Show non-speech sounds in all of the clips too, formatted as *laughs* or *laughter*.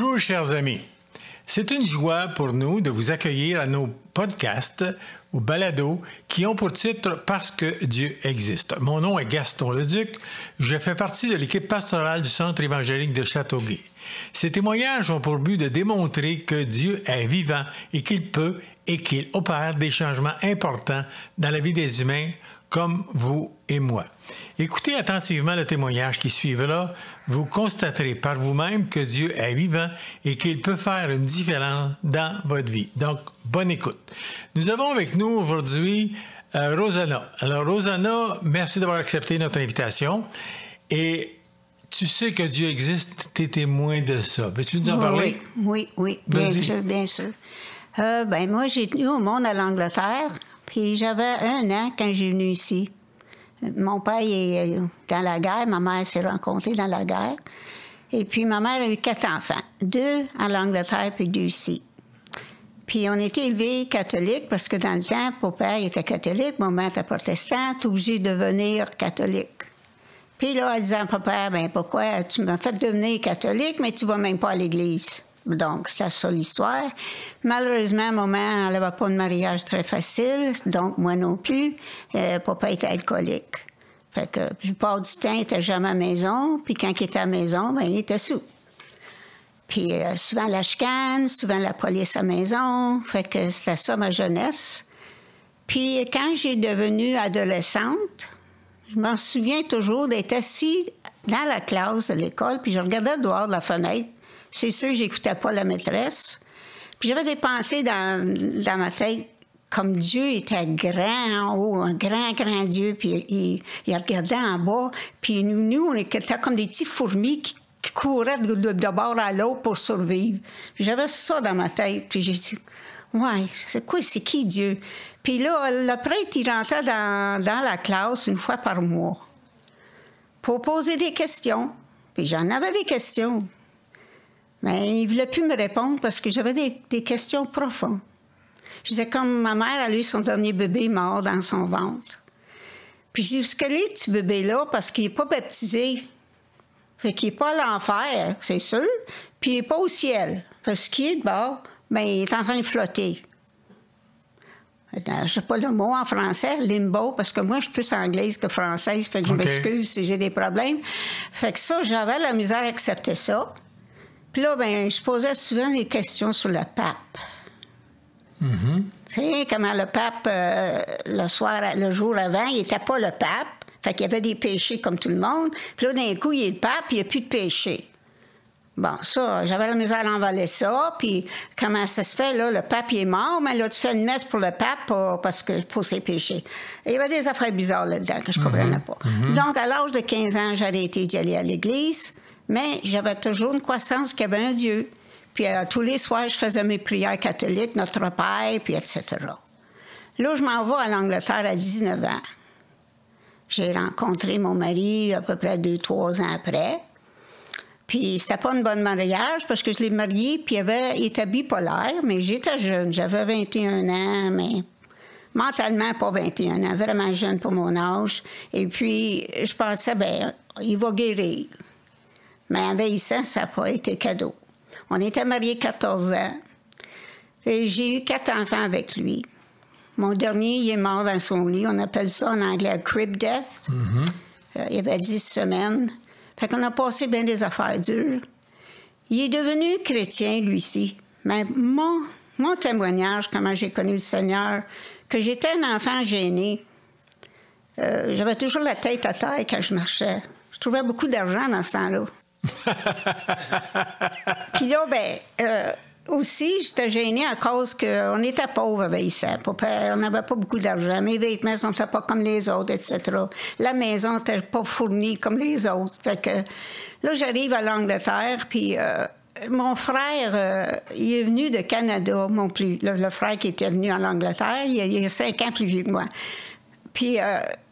Bonjour chers amis. C'est une joie pour nous de vous accueillir à nos podcasts ou balados qui ont pour titre Parce que Dieu existe. Mon nom est Gaston Leduc. Je fais partie de l'équipe pastorale du Centre évangélique de Châteauguay. Ces témoignages ont pour but de démontrer que Dieu est vivant et qu'il peut et qu'il opère des changements importants dans la vie des humains comme vous et moi. Écoutez attentivement le témoignage qui suivra. Vous constaterez par vous-même que Dieu est vivant et qu'il peut faire une différence dans votre vie. Donc, bonne écoute. Nous avons avec nous aujourd'hui euh, Rosanna. Alors, Rosanna, merci d'avoir accepté notre invitation. Et tu sais que Dieu existe, tu es témoin de ça. Veux-tu nous en parler? Oui, oui, bien sûr, bien sûr. Euh, ben, moi, j'ai tenu au monde à l'Angleterre, puis j'avais un an quand j'ai venu ici. Mon père est euh, dans la guerre, ma mère s'est rencontrée dans la guerre. Et puis ma mère a eu quatre enfants, deux à l'Angleterre puis deux ici. Puis on était élevés catholiques parce que dans le temps, mon père était catholique, mon mère était protestante, obligé de devenir catholique. Puis là, elle disait à papa, ben pourquoi tu m'as fait devenir catholique, mais tu vas même pas à l'église. Donc, c'est ça l'histoire. Malheureusement, maman, elle n'avait pas de mariage très facile, donc moi non plus. Euh, papa était alcoolique. Fait que la plupart du temps, il était jamais à la maison, puis quand il était à la maison, ben, il était sous. Puis euh, souvent la chicane, souvent la police à la maison. Fait que c'était ça ma jeunesse. Puis quand j'ai devenu adolescente, je m'en souviens toujours d'être assis dans la classe de l'école, puis je regardais dehors de la fenêtre, c'est sûr, j'écoutais pas la maîtresse. Puis j'avais des pensées dans, dans ma tête comme Dieu était grand en haut, un grand, grand Dieu, puis il, il regardait en bas, puis nous, nous on était comme des petits fourmis qui, couraient de, de, bord à l'autre pour survivre. J'avais ça dans ma tête, puis j'ai dit, ouais, c'est quoi, c'est qui Dieu? Puis là, le prêtre, il rentrait dans, dans la classe une fois par mois pour poser des questions. Puis j'en avais des questions. Mais il ne voulait plus me répondre parce que j'avais des, questions profondes. Je disais, comme ma mère a eu son dernier bébé mort dans son ventre. Puis je dis, ce que est, petit bébé-là, parce qu'il n'est pas baptisé. Fait qu'il n'est pas à l'enfer, c'est sûr. Puis il n'est pas au ciel. Parce qu'il est de bord, ben, il est en train de flotter. Euh, je ne sais pas le mot en français, limbo, parce que moi, je suis plus anglaise que française, fait que je m'excuse si j'ai des problèmes. Fait que ça, j'avais la misère à accepter ça. Puis là, ben, je posais souvent des questions sur le pape. Mm-hmm. Tu sais, comment le pape, euh, le soir, le jour avant, il n'était pas le pape. Fait qu'il y avait des péchés comme tout le monde. Puis là, d'un coup, il est le pape, il n'y a plus de péchés. Bon, ça, j'avais la misère à l'envoler ça. Puis comment ça se fait, là, le pape il est mort, mais là, tu fais une messe pour le pape pour, parce que, pour ses péchés. il y avait des affaires bizarres là-dedans que je ne comprenais Mm-hmm. pas. Donc, à l'âge de 15 ans, j'ai arrêté d'y aller à l'église. Mais j'avais toujours une croissance qu'il y avait un Dieu. Puis euh, tous les soirs, je faisais mes prières catholiques, Notre Père, puis etc. Là, je m'en vais à l'Angleterre à 19 ans. J'ai rencontré mon mari à peu près deux, trois ans après. Puis c'était pas un bon mariage parce que je l'ai marié, puis il, avait, il était bipolaire, mais j'étais jeune, j'avais 21 ans, mais mentalement pas 21 ans, vraiment jeune pour mon âge. Et puis je pensais, ben, il va guérir. Mais en vieillissant, ça n'a pas été cadeau. On était mariés 14 ans. Et j'ai eu quatre enfants avec lui. Mon dernier, il est mort dans son lit. On appelle ça en anglais crib death. Euh, il avait 10 semaines. Fait qu'on a passé bien des affaires dures. Il est devenu chrétien, lui-ci. Mais mon, mon témoignage, comment j'ai connu le Seigneur, que j'étais un enfant gêné. Euh, J'avais toujours la tête à terre quand je marchais. Je trouvais beaucoup d'argent dans ce temps-là. *laughs* Puis là, ben, euh, aussi, j'étais gênée à cause qu'on était pauvres à Veillissant. On n'avait pas beaucoup d'argent. Mes vêtements ne sont pas comme les autres, etc. La maison n'était pas fournie comme les autres. Fait que là, j'arrive à l'Angleterre, puis euh, mon frère, euh, il est venu de Canada, mon plus, le, frère qui était venu en Angleterre, il, il est cinq ans plus vieux que moi. Puis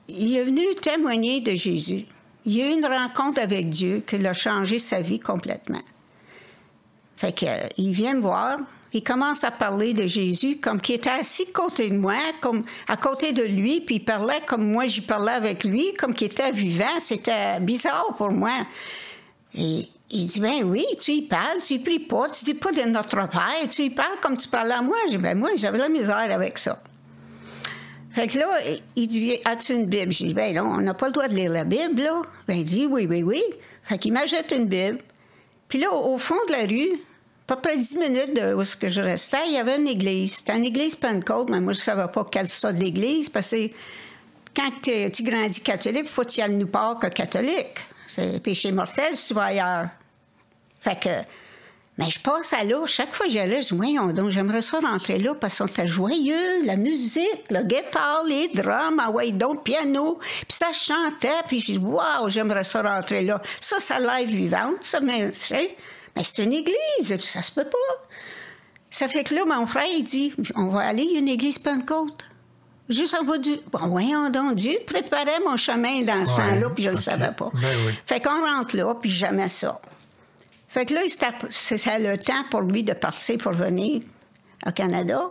il est venu témoigner de Jésus. Il a eu une rencontre avec Dieu qui l'a changé sa vie complètement. Fait que, euh, il vient me voir, il commence à parler de Jésus comme qu'il était assis à côté de moi, comme à côté de lui, puis il parlait comme moi j'y parlais avec lui, comme qu'il était vivant. C'était bizarre pour moi. Et Il dit, ben oui, tu y parles, tu y pries pas, tu dis pas de notre Père, tu y parles comme tu parles à moi. Dit, ben moi, j'avais la misère avec ça. Fait que là, il dit, as-tu une Bible? J'ai dit, ben non, on n'a pas le droit de lire la Bible, là. Ben il dit, oui, oui, oui. Fait qu'il m'achète une Bible. Puis là, au fond de la rue, à peu près dix minutes de où ce que je restais, il y avait une église. C'était une église Pentecôte, mais moi, je ne savais pas quelle sorte d'église, parce que quand tu grandis catholique, il faut que tu ailles nous part que catholique. C'est péché mortel si tu vas ailleurs. Fait que, mais je passe à là. Chaque fois que j'allais, je dis, voyons donc, j'aimerais ça rentrer là parce que c'était joyeux, la musique, le guitare, les drums, ah ouais, donc, piano. Puis ça chantait, puis je dis, waouh, j'aimerais ça rentrer là. Ça, ça live vivante, ça, mais c'est, mais c'est une église, ça se peut pas. Ça fait que là, mon frère, il dit, on va aller, il y a une église Pentecôte. Juste en bas du. Bon, voyons donc, Dieu préparait mon chemin dans ce temps-là, puis je ne le savais pas. Ben oui. Fait qu'on rentre là, puis jamais ça. Fait que là, c'est le temps pour lui de partir pour venir au Canada.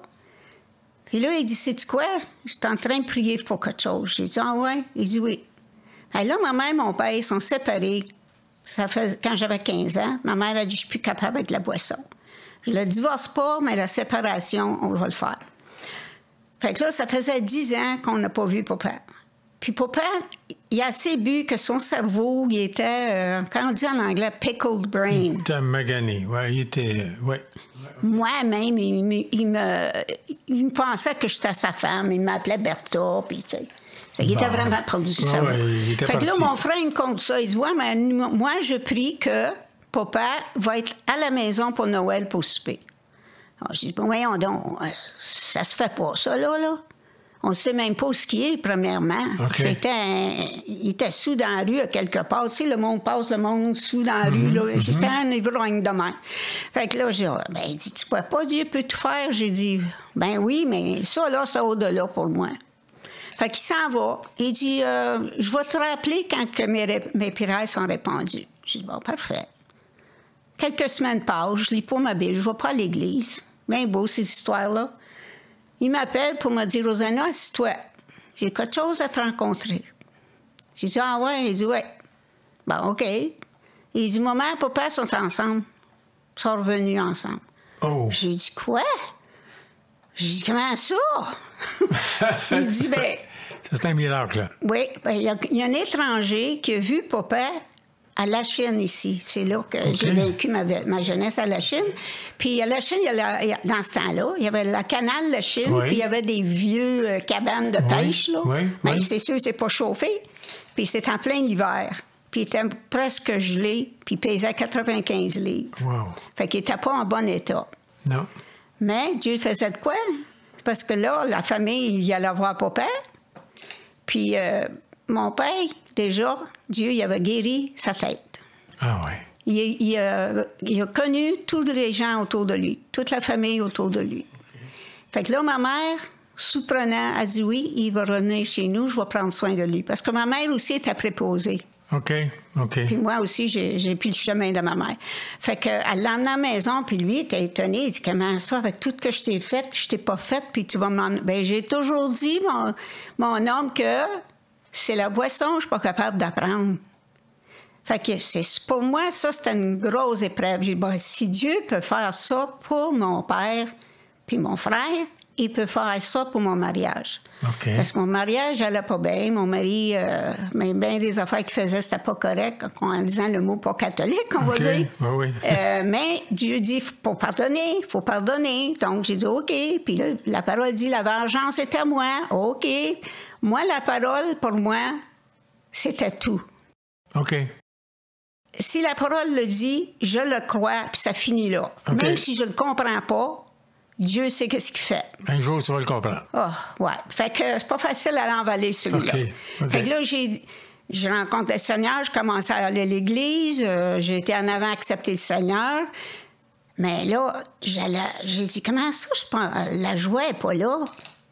Puis là, il dit Sais-tu quoi? Je suis en train de prier pour quelque chose. J'ai dit Ah ouais? Il dit Oui. Et là, ma mère et mon père ils sont séparés. Ça fait, quand j'avais 15 ans, ma mère a dit Je suis plus capable avec la boisson. Je le divorce pas, mais la séparation, on va le faire. Fait que là, ça faisait dix ans qu'on n'a pas vu papa. Puis papa, il a assez bu que son cerveau, il était, euh, quand on dit en anglais, pickled brain. Il était magané, ouais, il était, ouais. Moi-même, il, me, il me pensait que j'étais sa femme, il m'appelait Bertha, puis tu sais. Il était vraiment perdu ça. Ouais, fait que là, mon frère, il me compte ça. Il dit, ouais, mais moi, je prie que papa va être à la maison pour Noël pour souper. Alors, je dis, bon, voyons donc, euh, ça se fait pas, ça, là, là. On ne sait même pas ce qui est, premièrement. C'était il était sous dans la rue, à quelque part. Tu sais, le monde passe, le monde sous dans la rue, là. Mhm, C'était mhm. un ivrogne de main. Fait que là, j'ai dit, ben, il dit, tu crois pas, Dieu peut tout faire? J'ai dit, ben oui, mais ça, là, c'est au-delà pour moi. Fait qu'il s'en va. Il dit, euh, je vais te rappeler quand que mes, mes prières sont répondues. J'ai dit, bon, parfait. Quelques semaines passent, je lis pas ma Bible, je vais pas à l'église. Bien beau, ces histoires-là. Il m'appelle pour me dire, Rosanna, assis-toi. J'ai quelque chose à te rencontrer. J'ai dit, ah ouais? Il dit, ouais. Bon, OK. Il dit, maman et papa sont ensemble. Ils sont revenus ensemble. Oh. J'ai dit, quoi? J'ai dit, comment ça? *laughs* il dit, ben. C'est un miracle. Oui. Ben, il y, a un étranger qui a vu papa à la Chine ici. C'est là que j'ai vécu ma, ma, jeunesse à la Chine. Puis à la Chine, il y a dans ce temps-là, il y avait la canal de Chine, puis il y avait des vieux euh, cabanes de pêche. Là. Oui. Mais c'est sûr, c'est pas chauffé. Puis c'est en plein hiver. Puis il était presque gelé, puis il pesait 95 livres. Wow. Fait qu'il était pas en bon état. Non. Mais Dieu faisait de quoi? Parce que là, la famille, il allait voir papa. Puis euh, mon père, déjà, Dieu, il avait guéri sa tête. Ah ouais. Il, a, connu tous les gens autour de lui, toute la famille autour de lui. Fait que là, ma mère, souprenant, a dit oui, il va revenir chez nous, je vais prendre soin de lui. Parce que ma mère aussi était préposée. OK, OK. Puis moi aussi, j'ai pris le chemin de ma mère. Fait qu'elle l'a emmené à la maison, puis lui était étonné. Il dit Comment ça, avec tout ce que je t'ai fait, je t'ai pas fait, puis tu vas m'emmener. Bien, j'ai toujours dit, mon, mon homme, que c'est la boisson, je suis pas capable d'apprendre. Fait que c'est pour moi, ça, c'était une grosse épreuve. J'ai dit, ben, si Dieu peut faire ça pour mon père puis mon frère, il peut faire ça pour mon mariage. Parce que mon mariage n'allait pas bien. Mon mari, euh, mais bien des affaires qu'il faisait, c'était pas correct en disant le mot pas catholique, on va dire. oui. euh, mais Dieu dit, faut pardonner, faut pardonner. Donc j'ai dit, OK. Puis là, la parole dit, la vengeance est à moi. OK. Moi, la parole, pour moi, c'était tout. OK. Si la parole le dit, je le crois, puis ça finit là. Même si je le comprends pas, Dieu sait qu'est-ce qu'il fait. Un jour, tu vas le comprendre. Oh, ouais. Fait que c'est pas facile à l'envaler, celui-là. Fait que là, j'ai... Je rencontre le Seigneur, je commence à aller à l'église, euh, j'ai été en avant accepter le Seigneur. Mais là, j'ai dit, comment ça, je pense, la joie n'est pas là?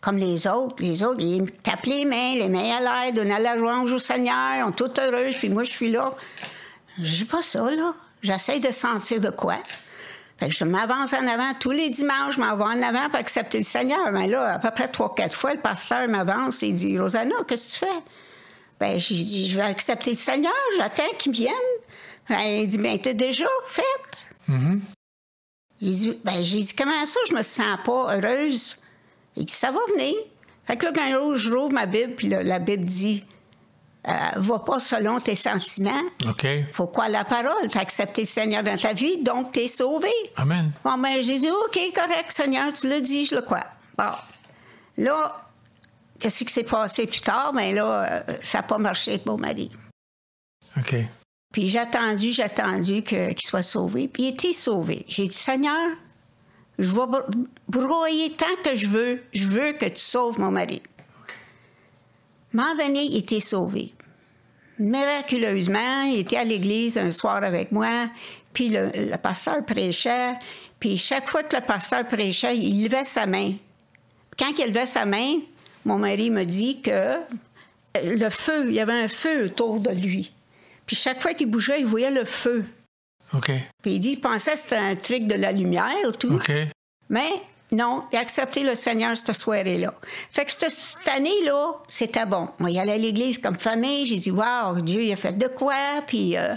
Comme les autres. Les autres, ils tapent les mains, les mains à l'air, donnent la louange au Seigneur, ils sont tout heureux, puis moi, je suis là. J'ai pas ça, là. J'essaie de sentir de quoi. Fait que je m'avance en avant tous les dimanches, je m'en vais en avant pour accepter le Seigneur. Mais là, à peu près trois, quatre fois, le pasteur m'avance et dit Rosanna, qu'est-ce que tu fais? Ben, j'ai dit Je vais accepter le Seigneur, j'attends qu'il vienne. Ben, il dit, ben, t'as déjà fait? Mm-hmm. Il dit, ben, j'ai dit, comment ça, je me sens pas heureuse? Il dit, ça va venir. Fait que là, quand je rouvre ma Bible, puis la, la Bible dit, euh, va pas selon tes sentiments. OK. Faut quoi la parole? T'as accepté le Seigneur dans ta vie, donc t'es sauvé. Amen. Bon, ben, j'ai dit, OK, correct, Seigneur, tu l'as dit, je le crois. Bon. Là, qu'est-ce qui s'est passé plus tard? Ben là, euh, ça n'a pas marché avec mon mari. OK. Puis j'ai attendu, j'ai attendu qu'il soit sauvé. Puis il était sauvé. J'ai dit, Seigneur, je vais bro- broyer tant que je veux. Je veux que tu sauves mon mari. À était sauvé. Miraculeusement, il était à l'église un soir avec moi, puis le, le pasteur prêchait, puis chaque fois que le pasteur prêchait, il levait sa main. Quand il levait sa main, mon mari me dit que le feu, il y avait un feu autour de lui. Puis chaque fois qu'il bougeait, il voyait le feu. OK. Puis il dit, il pensait que c'était un truc de la lumière ou tout. OK. Mais non, il a accepté le Seigneur cette soirée-là. Fait que cette, cette année-là, c'était bon. Moi, il allait à l'église comme famille. J'ai dit, waouh, Dieu, il a fait de quoi? Puis, euh,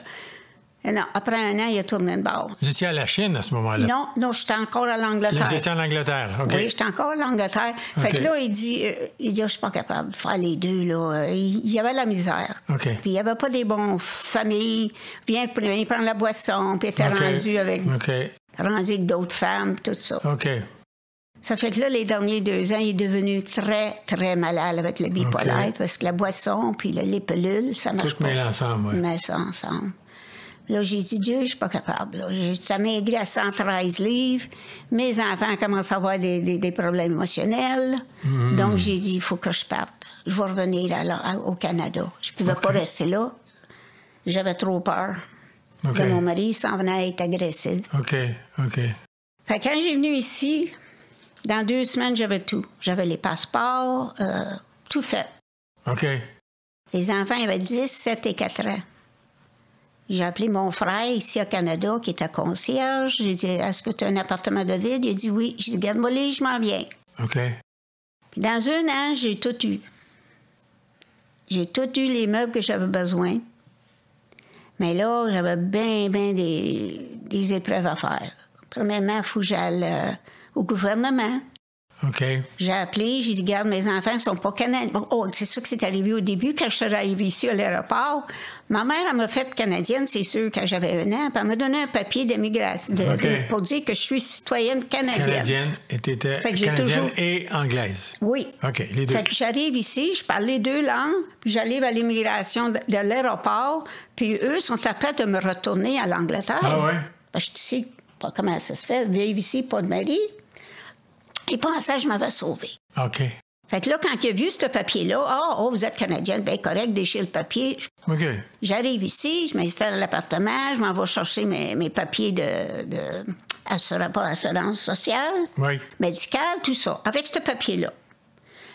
non, après un an, il a tourné de bord. Vous étiez à la Chine à ce moment-là? Non, non, j'étais encore à l'Angleterre. vous étiez en Angleterre. OK. Oui, j'étais encore à l'Angleterre. Fait que là, il dit, euh, il dit, Ah, je suis pas capable de faire les deux, là. Euh, Il y avait la misère. OK. Puis il n'y avait pas des bons familles. Viens, viens prendre la boisson, puis il était rendu avec, rendu avec d'autres femmes, tout ça. OK. Ça fait que là, les derniers deux ans, il est devenu très, très malade avec le bipolaire, parce que la boisson, puis le- les pilules, ça marche Tout pas. mêlé ensemble, oui. ensemble. Là, j'ai dit, Dieu, je suis pas capable. là. J'ai- Ça maigri à 113 livres. Mes enfants commencent à avoir des, des- des problèmes émotionnels. Mm. Donc, j'ai dit, il faut que je parte. Je vais revenir à la- à- au Canada. Je pouvais pas rester là. J'avais trop peur de mon mari. S'en venait à être agressif. OK. OK. Fait que quand j'ai venu ici, dans deux semaines, j'avais tout. J'avais les passeports, euh, tout fait. OK. Les enfants avaient 10, 7 et 4 ans. J'ai appelé mon frère ici au Canada, qui était concierge. J'ai dit Est-ce que tu as un appartement de vide? Il a dit Oui. J'ai dit Garde-moi les, je m'en viens. OK. Puis dans un an, j'ai tout eu. J'ai tout eu les meubles que j'avais besoin. Mais là, j'avais bien, bien des, des épreuves à faire. Premièrement, il faut que j'aille euh, au gouvernement. J'ai appelé, j'ai dit, garde, mes enfants ne sont pas canadiens. Oh, c'est sûr que c'est arrivé au début, quand je suis arrivée ici à l'aéroport. Ma mère, elle m'a fait canadienne, c'est sûr, quand j'avais un an. Puis elle m'a donné un papier d'immigration pour dire que je suis citoyenne canadienne. Canadienne et t'étais canadienne toujours- et anglaise. Oui. OK, les deux. Fait que j'arrive ici, je parle les deux langues, puis j'arrive à l'immigration de, de l'aéroport, puis eux sont après de me retourner à l'Angleterre. Ah ouais? Parce que sais pas comment ça se fait, vivre ici, pas de mari. Ils pensaient que je m'avais sauvée. OK. Fait que là, quand il a vu ce papier-là, ah, oh, vous êtes Canadienne, bien correct, déchire le papier. OK. J'arrive ici, je m'installe à l'appartement, je m'en vais chercher mes, mes papiers de, de assura- pas assurance sociale, Oui. médicale, tout ça, avec ce papier-là.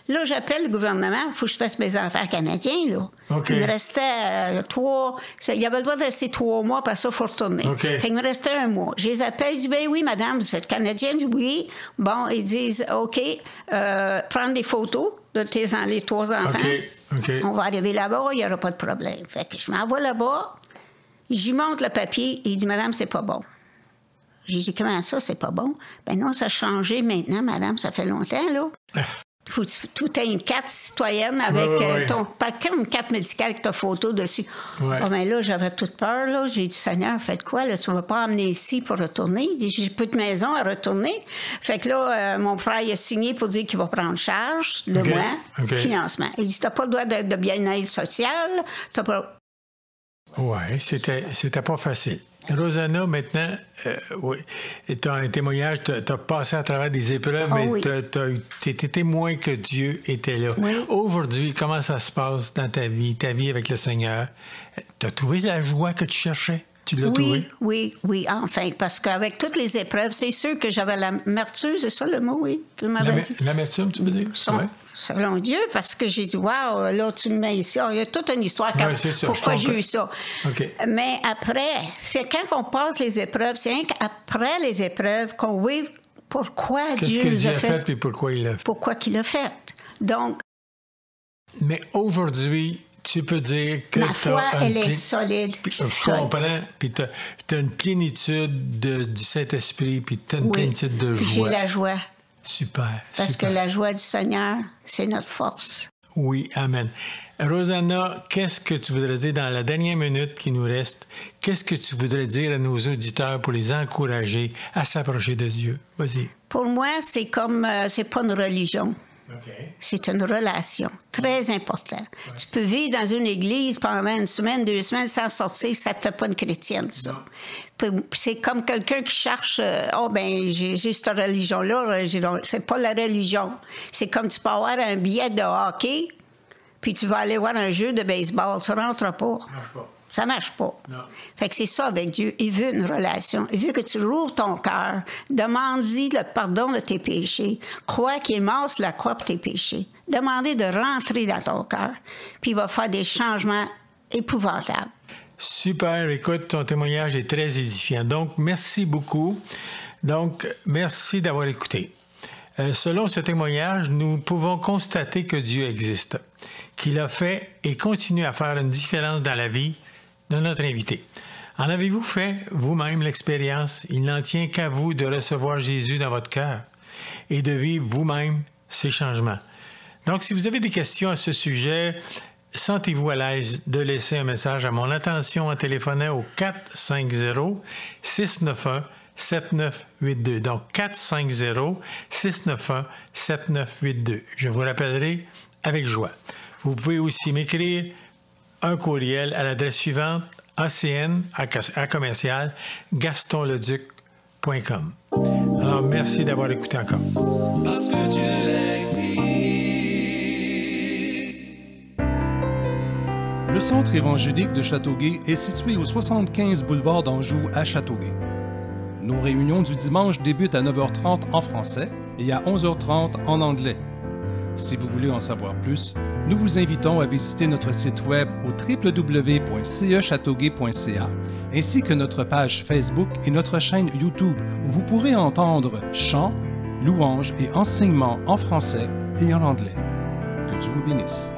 Là, j'appelle le gouvernement, il faut que je fasse mes affaires canadiens, là. Il me restait euh, trois... Il y avait le droit de rester trois mois, parce ça, il faut retourner. OK. Fait qu'il me restait un mois. Je les appelle, je dis, ben oui, madame, vous êtes canadienne? Je dis, oui. Bon, ils disent, OK, euh, prendre des photos de tes les trois enfants. On va arriver là-bas, il n'y aura pas de problème. Fait que je m'envoie là-bas, j'y montre le papier, et il dit, madame, c'est pas bon. J'ai dit, comment ça, c'est pas bon? Ben non, ça a changé maintenant, madame, ça fait longtemps, là. *laughs* Faut tu- tout est une carte citoyenne avec Ouais, ouais, euh, ouais. ton. Pas comme une carte médicale avec ta photo dessus. Ah, ben là, j'avais toute peur, là. J'ai dit, Seigneur, faites quoi, là? Tu vas pas emmener ici pour retourner? J'ai plus de maison à retourner. Fait que là, euh, mon frère, il a signé pour dire qu'il va prendre charge de OK. moi, financement. Il dit, t'as pas le droit de, de bien-être social, t'as pas. Ouais, c'était, c'était pas facile. Rosanna, maintenant, euh, oui, tu as un témoignage, tu as passé à travers des épreuves, Ah mais oui. tu étais témoin que Dieu était là. Oui. Aujourd'hui, comment ça se passe dans ta vie, ta vie avec le Seigneur? Tu as trouvé la joie que tu cherchais? Tu l'as Oui, trouvé? oui, oui, enfin, parce qu'avec toutes les épreuves, c'est sûr que j'avais l'amertume, c'est ça le mot, oui, que. L'amertume, tu veux dire? Son- Ouais. Selon Dieu, parce que j'ai dit, waouh, là, tu me mets ici. Ah, il y a toute une histoire. quand- Ouais, ça, pourquoi j'ai eu ça? Mais après, c'est quand on passe les épreuves, c'est qu'après les épreuves qu'on voit pourquoi Dieu Dieu a fait, fait et pourquoi il l'a fait? pourquoi qu'il l'a fait. Donc, Mais aujourd'hui, tu peux dire que Ma foi, elle est solide. Je comprends. Puis tu as, une plénitude du Saint-Esprit, puis tu as une plénitude de joie. J'ai la joie. Super. Parce que la joie du Seigneur, c'est notre force. Oui, Amen. Rosanna, qu'est-ce que tu voudrais dire dans la dernière minute qui nous reste? Qu'est-ce que tu voudrais dire à nos auditeurs pour les encourager à s'approcher de Dieu? Vas-y. Pour moi, c'est comme, euh, c'est pas une religion. C'est une relation très importante. Tu peux vivre dans une église pendant une semaine, deux semaines sans sortir, ça te fait pas une chrétienne, ça. C'est comme quelqu'un qui cherche, euh, oh ben j'ai cette religion-là, c'est pas la religion. C'est comme tu peux avoir un billet de hockey, puis tu vas aller voir un jeu de baseball, tu rentres pas. marche pas. Ça marche pas. Fait que c'est ça avec Dieu. Il veut une relation. Il veut que tu rouvres ton cœur. Demande-y le pardon de tes péchés. Crois qu'il est mort sur la croix pour tes péchés. Demandez de rentrer dans ton cœur. Puis il va faire des changements épouvantables. Super. Écoute, ton témoignage est très édifiant. Donc, merci beaucoup. Donc, merci d'avoir écouté. Euh, selon ce témoignage, nous pouvons constater que Dieu existe, qu'il a fait et continue à faire une différence dans la vie de notre invité. En avez-vous fait vous-même l'expérience? Il n'en tient qu'à vous de recevoir Jésus dans votre cœur et de vivre vous-même ces changements. Donc, si vous avez des questions à ce sujet, sentez-vous à l'aise de laisser un message à mon attention en téléphonant au 450-691-7982. Donc, 450-691-7982. Je vous rappellerai avec joie. Vous pouvez aussi m'écrire un courriel à l'adresse suivante acn à commercial gastonleduc.com. Alors, merci d'avoir écouté encore. Parce que Dieu existe. Le centre évangélique de Châteauguay est situé au 75 boulevard d'Anjou à Châteauguay. Nos réunions du dimanche débutent à 9h30 en français et à 11h30 en anglais. Si vous voulez en savoir plus, nous vous invitons à visiter notre site web au www.cechâteauguay.ca ainsi que notre page Facebook et notre chaîne YouTube où vous pourrez entendre chants, louanges et enseignements en français et en anglais. Que Dieu vous bénisse.